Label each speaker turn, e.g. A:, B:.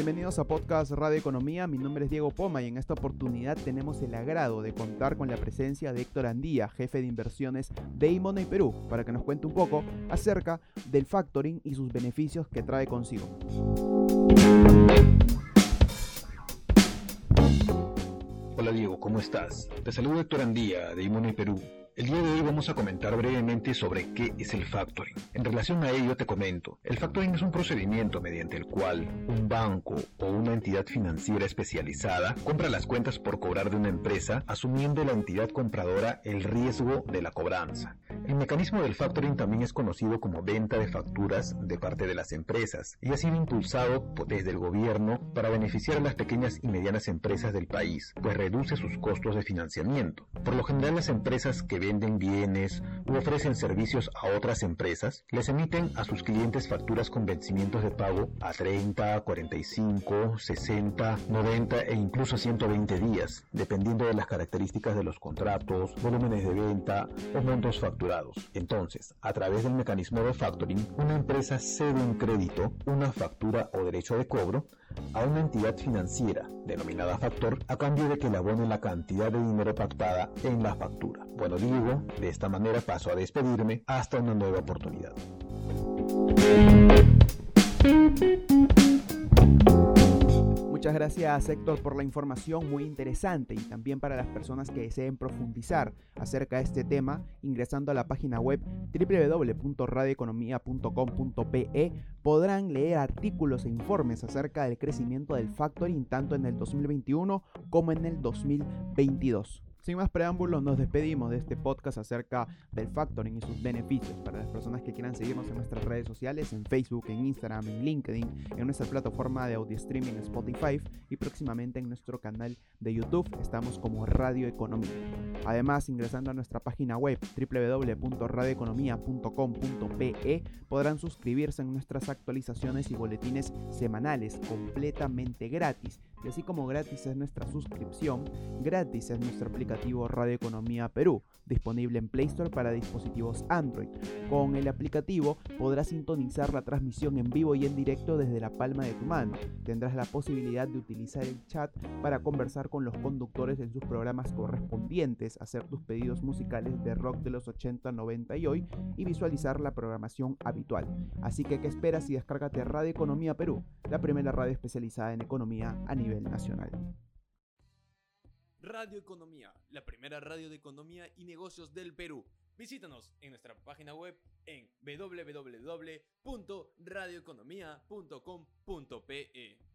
A: Bienvenidos a Podcast Radio Economía, mi nombre es Diego Poma y en esta oportunidad tenemos el agrado de contar con la presencia de Héctor Andía, jefe de inversiones de Imoney Perú, para que nos cuente un poco acerca del factoring y sus beneficios que trae consigo.
B: Hola Diego, ¿cómo estás? Te saludo Héctor Andía de Imoney Perú el día de hoy vamos a comentar brevemente sobre qué es el factoring. En relación a ello te comento, el factoring es un procedimiento mediante el cual un banco o una entidad financiera especializada compra las cuentas por cobrar de una empresa asumiendo la entidad compradora el riesgo de la cobranza. El mecanismo del factoring también es conocido como venta de facturas de parte de las empresas y ha sido impulsado desde el gobierno para beneficiar a las pequeñas y medianas empresas del país, pues reduce sus costos de financiamiento. Por lo general las empresas que venden bienes u ofrecen servicios a otras empresas, les emiten a sus clientes facturas con vencimientos de pago a 30, 45, 60, 90 e incluso 120 días, dependiendo de las características de los contratos, volúmenes de venta o montos facturados. Entonces, a través del mecanismo de factoring, una empresa cede un crédito, una factura o derecho de cobro a una entidad financiera, denominada factor, a cambio de que le abone la cantidad de dinero pactada en la factura. Bueno, digo, de esta manera paso a despedirme hasta una nueva oportunidad.
A: Muchas gracias Héctor por la información muy interesante y también para las personas que deseen profundizar acerca de este tema ingresando a la página web www.radioeconomia.com.pe podrán leer artículos e informes acerca del crecimiento del factoring tanto en el 2021 como en el 2022. Sin más preámbulos, nos despedimos de este podcast acerca del factoring y sus beneficios. Para las personas que quieran seguirnos en nuestras redes sociales, en Facebook, en Instagram, en LinkedIn, en nuestra plataforma de audio streaming Spotify y próximamente en nuestro canal de YouTube, estamos como Radio Economía. Además, ingresando a nuestra página web www.radioeconomia.com.pe podrán suscribirse en nuestras actualizaciones y boletines semanales completamente gratis. Y así como gratis es nuestra suscripción, gratis es nuestra aplicación Radio Economía Perú, disponible en Play Store para dispositivos Android. Con el aplicativo podrás sintonizar la transmisión en vivo y en directo desde la palma de tu mano. Tendrás la posibilidad de utilizar el chat para conversar con los conductores en sus programas correspondientes, hacer tus pedidos musicales de rock de los 80, 90 y hoy y visualizar la programación habitual. Así que, ¿qué esperas y descárgate Radio Economía Perú, la primera radio especializada en economía a nivel nacional?
C: Radio Economía, la primera radio de economía y negocios del Perú. Visítanos en nuestra página web en www.radioeconomía.com.p.